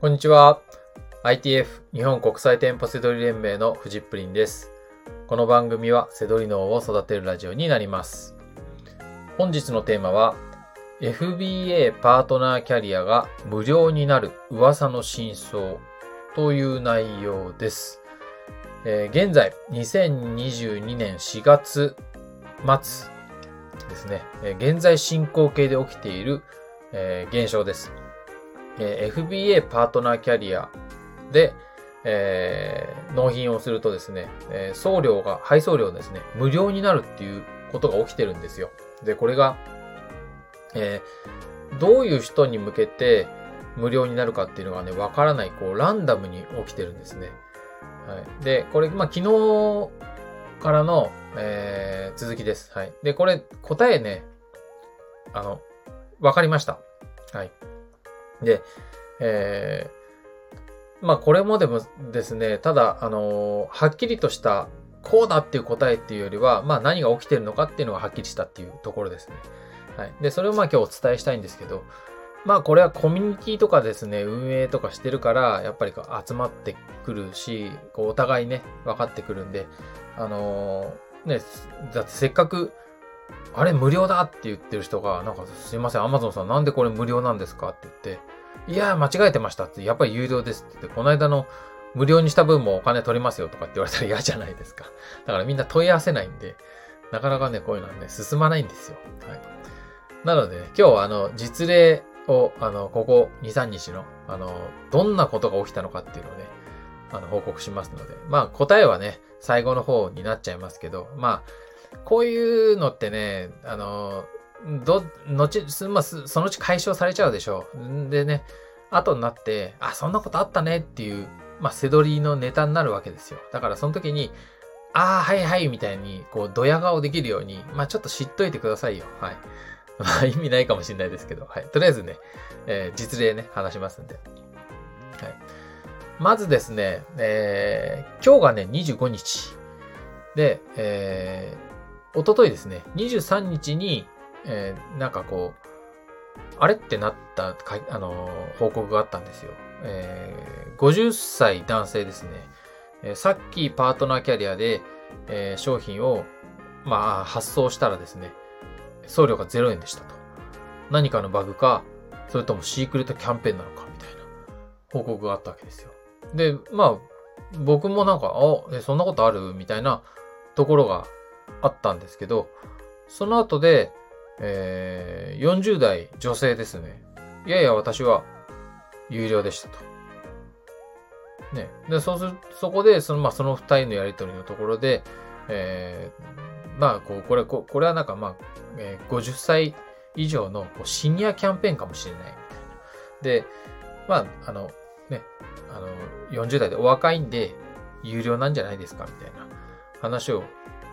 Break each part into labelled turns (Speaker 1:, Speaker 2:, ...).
Speaker 1: こんにちは。ITF 日本国際店舗セドリ連盟のフジップリンです。この番組はセドリ脳を育てるラジオになります。本日のテーマは FBA パートナーキャリアが無料になる噂の真相という内容です。えー現在2022年4月末ですね、現在進行形で起きている、えー現象です。え FBA パートナーキャリアで、えー納品をするとですね、え送料が、配送料ですね、無料になるっていうことが起きてるんですよ。で、これが、えーどういう人に向けて無料になるかっていうのがね、わからない、こう、ランダムに起きてるんですね。はい。で、これ、まあ、昨日からの、えー続きです。はい。で、これ、答えね、あの、わかりました。はい。で、えーまあこれもでもですね、ただ、あのはっきりとした、こうだっていう答えっていうよりは、まあ何が起きてるのかっていうのがはっきりしたっていうところですね。はい。で、それをまあ今日お伝えしたいんですけど、まあこれはコミュニティとかですね、運営とかしてるから、やっぱり集まってくるし、こうお互いね、分かってくるんで、あのーね、だってせっかく、あれ無料だって言ってる人が、なんかすいません、アマゾンさんなんでこれ無料なんですかって言って、いや、間違えてましたって、やっぱり有料ですって言って、この間の無料にした分もお金取りますよとかって言われたら嫌じゃないですか。だからみんな問い合わせないんで、なかなかね、こういうのはね、進まないんですよ。はい。なので、ね、今日はあの、実例を、あの、ここ2、3日の、あの、どんなことが起きたのかっていうのをね、あの、報告しますので、まあ、答えはね、最後の方になっちゃいますけど、まあ、こういうのってね、あの、ど、後、すまあ、そのうち解消されちゃうでしょう。でね、後になって、あ、そんなことあったねっていう、まあ、せどりのネタになるわけですよ。だからその時に、ああ、はいはい、みたいに、こう、ドヤ顔できるように、まあ、ちょっと知っといてくださいよ。はい。まあ、意味ないかもしれないですけど、はい。とりあえずね、えー実例ね、話しますんで。はい。まずですね、えー今日がね、25日。で、えー、おとといですね、23日に、えーなんかこう、あれってなったか、あのー報告があったんですよ。えー50歳男性ですね。えーさっきパートナーキャリアで、えー商品を、まあ、発送したらですね、送料が0円でしたと。何かのバグか、それともシークレットキャンペーンなのか、みたいな報告があったわけですよ。で、まあ、僕もなんか、あ、えそんなことあるみたいなところがあったんですけど、その後で、えー40代女性ですね。いやいや、私は有料でしたと。ね。で、そうする、そこで、その、まあ、その二人のやりとりのところで、えーまあ、こう、これ、ここれはなんか、まあ、えー50歳以上のこうシニアキャンペーンかもしれないみたいな。で、まあ、あの、ね、あの、40代でお若いんで、有料なんじゃないですかみたいな話を、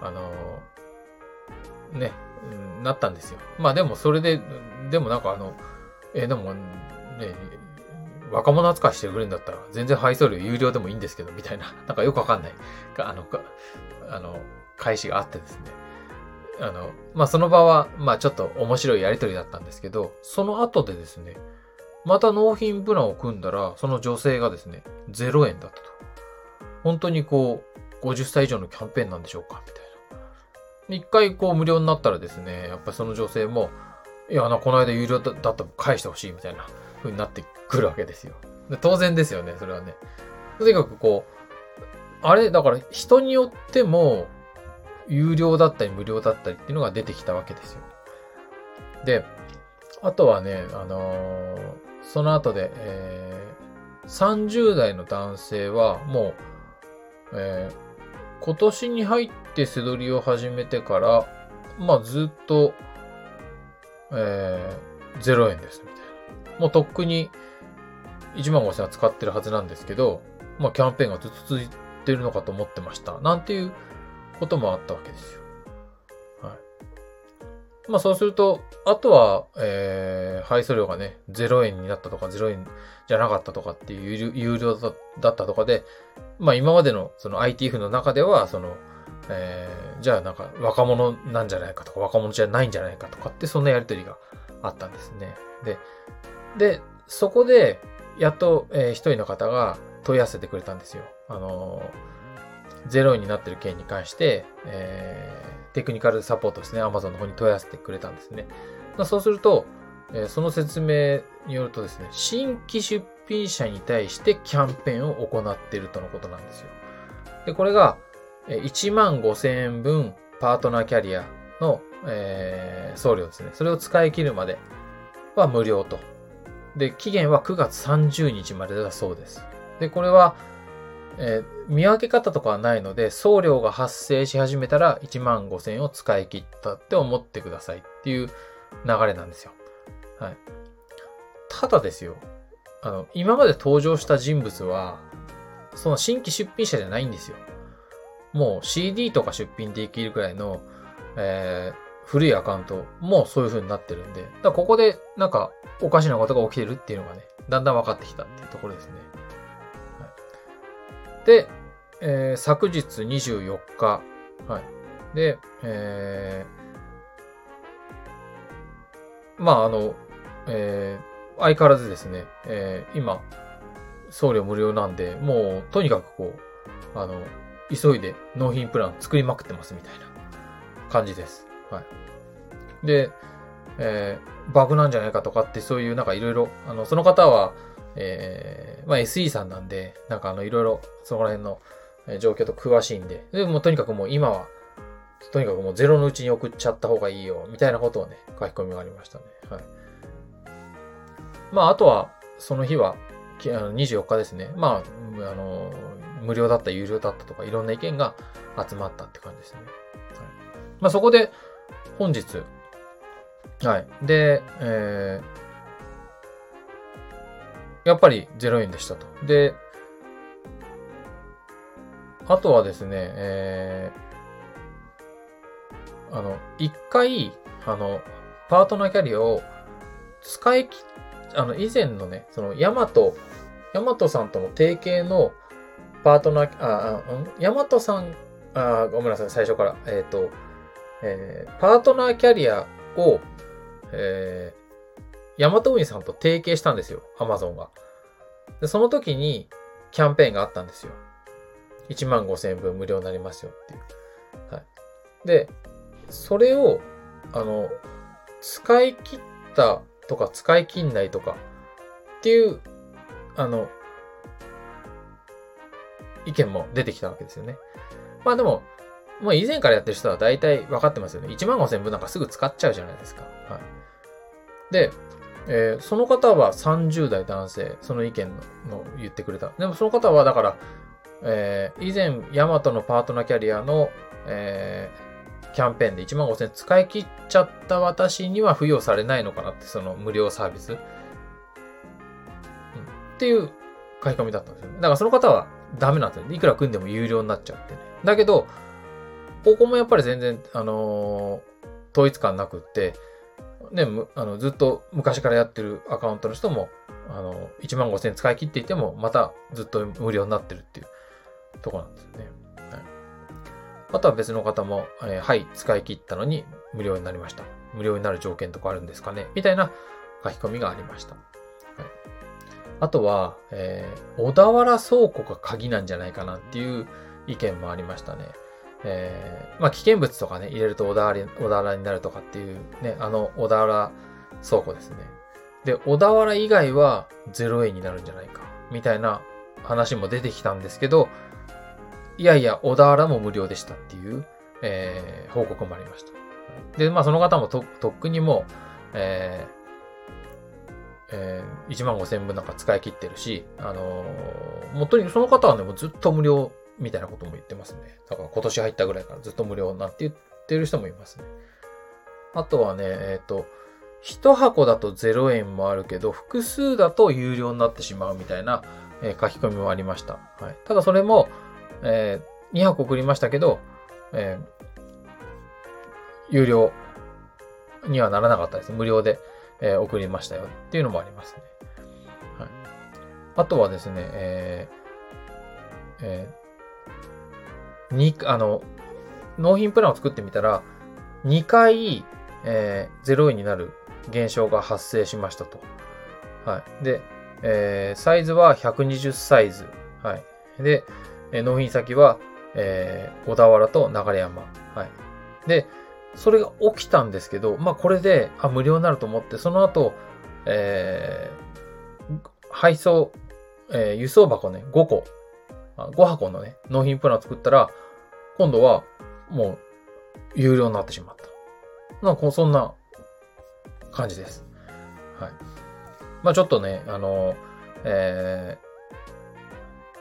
Speaker 1: あの、ね、うんなったんですよ。まあでもそれで、でもなんかあの、え、でも、ね、若者扱いしてくれるんだったら、全然配送料有料でもいいんですけど、みたいな、なんかよくわかんない、あの、かあの、返しがあってですね。あの、まあその場は、まあちょっと面白いやりとりだったんですけど、その後でですね、また納品プランを組んだら、その女性がですね、0円だったと。本当にこう、50歳以上のキャンペーンなんでしょうかみたいな。一回こう無料になったらですね、やっぱりその女性も、いや、な、この間有料だだったら返してほしいみたいな風になってくるわけですよ。で当然ですよね、それはね。とにかくこう、あれ、だから人によっても、有料だったり無料だったりっていうのが出てきたわけですよ。で、あとはね、あのーその後で、えー30代の男性はもう、えー今年に入って背取りを始めてから、まあずっと、えー0円です、みたいな。もうとっくに1万5千円は使ってるはずなんですけど、まあキャンペーンがずっと続いてるのかと思ってました。なんていうこともあったわけですよ。まあそうすると、あとは、えー、配送料がね、0円になったとか、0円じゃなかったとかっていう有料だだったとかで、まあ今までのその ITF の中では、その、えー、じゃあなんか若者なんじゃないかとか、若者じゃないんじゃないかとかって、そんなやりとりがあったんですね。で、で、そこで、やっと、えー、一人の方が問い合わせてくれたんですよ。あのー、0円になってる件に関して、えー、テクニカルサポートですね、Amazon の方に問い合わせてくれたんですね。そうすると、え、その説明によるとですね、新規出品者に対してキャンペーンを行っているとのことなんですよ。で、これが、1万5000円分パートナーキャリアの、えー、送料ですね。それを使い切るまでは無料と。で、期限は9月30日までだそうです。で、これは、えー、見分け方とかはないので、送料が発生し始めたら1万5000円を使い切ったって思ってくださいっていう流れなんですよ。はい。ただですよ。あの、今まで登場した人物は、その新規出品者じゃないんですよ。もう CD とか出品できるくらいの、えー、古いアカウントもそういう風になってるんで、だここでなんかおかしなことが起きてるっていうのがね、だんだん分かってきたっていうところですね。で、えー、昨日24日、はい。で、えー、まああの、えー、相変わらずですね、えー、今、送料無料なんで、もうとにかくこう、あの、急いで納品プラン作りまくってますみたいな感じです。はい。で、えー、バグなんじゃないかとかってそういうなんかいろいろ、あの、その方は、えー、まあ SE さんなんで、なんかあのいろいろそこら辺の状況と詳しいんで、でもとにかくもう今は、とにかくもうゼロのうちに送っちゃった方がいいよ、みたいなことをね、書き込みがありましたね。はい。まああとは、その日は、24日ですね。まあ、あの、無料だった、有料だったとか、いろんな意見が集まったって感じですね。はい、まあ、そこで、本日、はい。で、えー、やっぱり0円でしたと。で、あとはですね、えー、あの、一回、あの、パートナーキャリアを使い切あの、以前のね、その、ヤマト、ヤマトさんとの提携のパートナー、あ、あ、ヤマトさん、あ、ごめんなさい、最初から。えっ、ー、と、えー、パートナーキャリアを、え、ヤマトウインさんと提携したんですよ、アマゾンが。で、その時に、キャンペーンがあったんですよ。1万5千円分無料になりますよっていう。はい。で、それを、あの、使い切ったとか使い切んないとかっていう、あの、意見も出てきたわけですよね。まあでも、もう以前からやってる人は大体分かってますよね。1万5000分なんかすぐ使っちゃうじゃないですか。はい。で、えー、その方は30代男性、その意見の言ってくれた。でもその方はだから、えー、以前、ヤマトのパートナーキャリアの、えー、キャンペーンで1万5000円使い切っちゃった私には付与されないのかなって、その無料サービス。うん、っていう書き込みだったんですよね。だからその方はダメなんですよ。いくら組んでも有料になっちゃってね。だけど、ここもやっぱり全然、あのー、統一感なくって、ね、あの、ずっと昔からやってるアカウントの人も、あの、1万5000円使い切っていても、またずっと無料になってるっていうとこなんですよね。あとは別の方も、えー、はい、使い切ったのに無料になりました。無料になる条件とかあるんですかね？みたいな書き込みがありました。はい、あとは、えー、小田原倉庫が鍵なんじゃないかなっていう意見もありましたね。えー、まあ、危険物とかね、入れると小田原小田原になるとかっていうね、あの小田原倉庫ですね。で、小田原以外は0円になるんじゃないか、みたいな話も出てきたんですけど、いやいや、小田原も無料でしたっていう、えー、報告もありました。で、まあその方もと、とっくにもう、えー、えー、1万5千分なんか使い切ってるし、あのー、もとにその方はね、もうずっと無料みたいなことも言ってますね。だから今年入ったぐらいからずっと無料なんて言ってる人もいますね。あとはね、えっ、ー、と、一箱だと0円もあるけど、複数だと有料になってしまうみたいな、えー、書き込みもありました。はい。ただそれも、えー、2箱送りましたけど、えー、有料にはならなかったです。無料で、えー、送りましたよっていうのもありますね。はい。あとはですね、えー、えー、に、あの、納品プランを作ってみたら、2回、えー、0円になる現象が発生しましたと。はい。で、えー、サイズは120サイズ。はい。で、えー、納品先は、えー、小田原と流山。はい。で、それが起きたんですけど、まあこれで、あ、無料になると思って、その後、えー、配送、えー、輸送箱ね、5個、5箱のね、納品プラン作ったら、今度は、もう、有料になってしまった。なんか、そんな感じです。はい。まあちょっとね、あの、え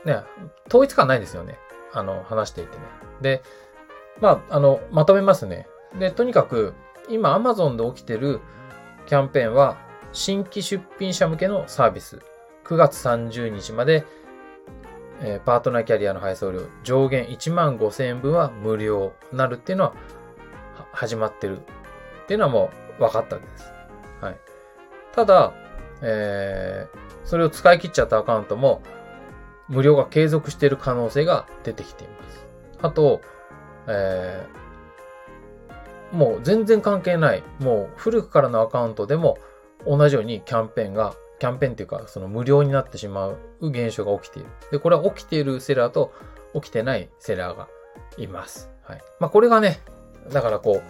Speaker 1: ー、ね、統一感ないですよね。あの、話していてね。で、まあ、あの、まとめますね。で、とにかく、今 Amazon で起きてるキャンペーンは、新規出品者向けのサービス。9月30日まで、えー、パートナーキャリアの配送料上限1万5000円分は無料になるっていうのは始まってるっていうのはもう分かったわけです。はい。ただ、えー、それを使い切っちゃったアカウントも無料が継続している可能性が出てきています。あと、えー、もう全然関係ない、もう古くからのアカウントでも同じようにキャンペーンが、キャンペーンっていうか、その無料になってしまう現象が起きている。で、これは起きているセラーと起きてないセラーがいます。はい。まあ、これがね、だからこ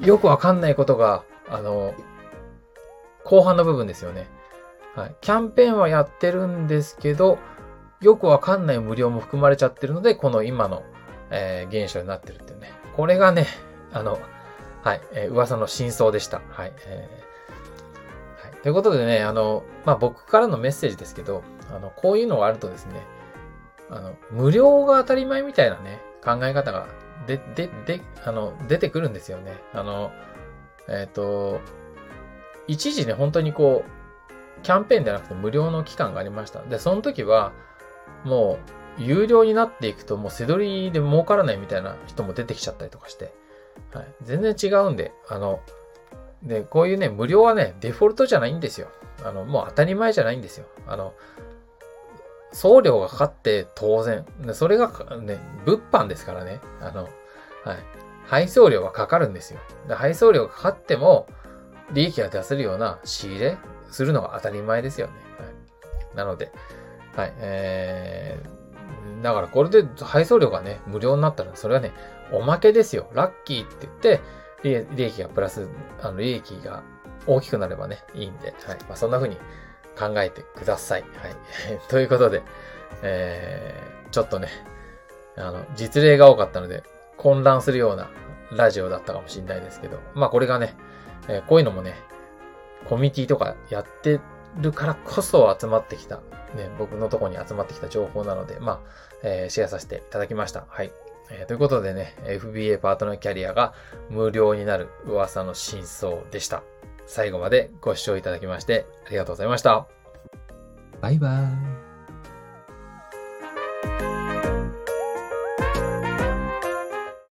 Speaker 1: う、よくわかんないことが、あの、後半の部分ですよね。はい。キャンペーンはやってるんですけど、よくわかんない無料も含まれちゃってるので、この今の、えー、現象になってるっていうね。これがね、あの、はい、えー、噂の真相でした。はい。えー、い。ということでね、あの、まあ、僕からのメッセージですけど、あの、こういうのがあるとですね、あの、無料が当たり前みたいなね、考え方が、で、で、で、あの、出てくるんですよね。あの、えっ、ー、と、一時ね、本当にこう、キャンペーンじゃなくて無料の期間がありました。で、その時は、もう、有料になっていくと、もう背取りで儲からないみたいな人も出てきちゃったりとかして、はい。全然違うんで、あの、で、こういうね、無料はね、デフォルトじゃないんですよ。あの、もう当たり前じゃないんですよ。あの、送料がかかって当然。それがね、物販ですからね。あの、はい。配送料はかかるんですよ。で配送料がかかっても、利益が出せるような仕入れするのが当たり前ですよね。はい。なので、はい。えー、だからこれで配送料がね、無料になったら、それはね、おまけですよ。ラッキーって言って、利益がプラス、あの、利益が大きくなればね、いいんで、はい。まあ、そんな風に考えてください。はい。ということで、えー、ちょっとね、あの、実例が多かったので、混乱するようなラジオだったかもしれないですけど、まあこれがね、えー、こういうのもね、コミュニティとかやってるからこそ集まってきた、ね、僕のとこに集まってきた情報なので、まあ、えー、シェアさせていただきました。はい。えー、ということでね、FBA パートナーキャリアが無料になる噂の真相でした。最後までご視聴いただきましてありがとうございました。
Speaker 2: バイバーイ。